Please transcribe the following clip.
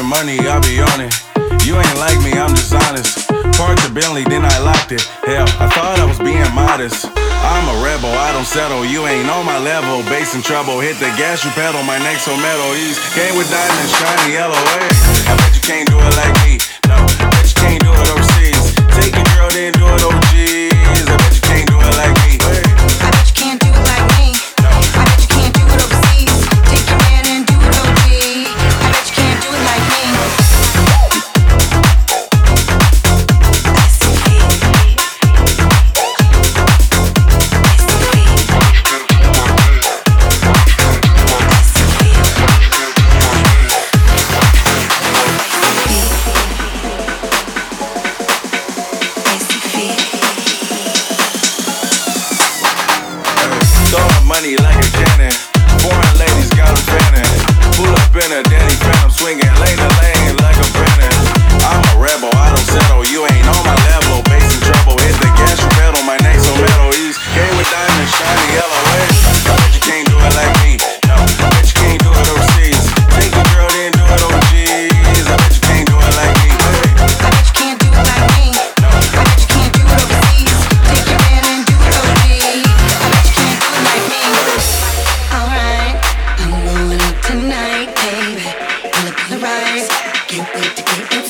money, I'll be on it. You ain't like me, I'm dishonest. Parked the Bentley, then I locked it. Hell, I thought I was being modest. I'm a rebel, I don't settle. You ain't on my level. Bass in trouble, hit the gas, you pedal. My neck's so metal. East came with diamonds, shiny yellow. Hey, I bet you can't do it like can't wait get it.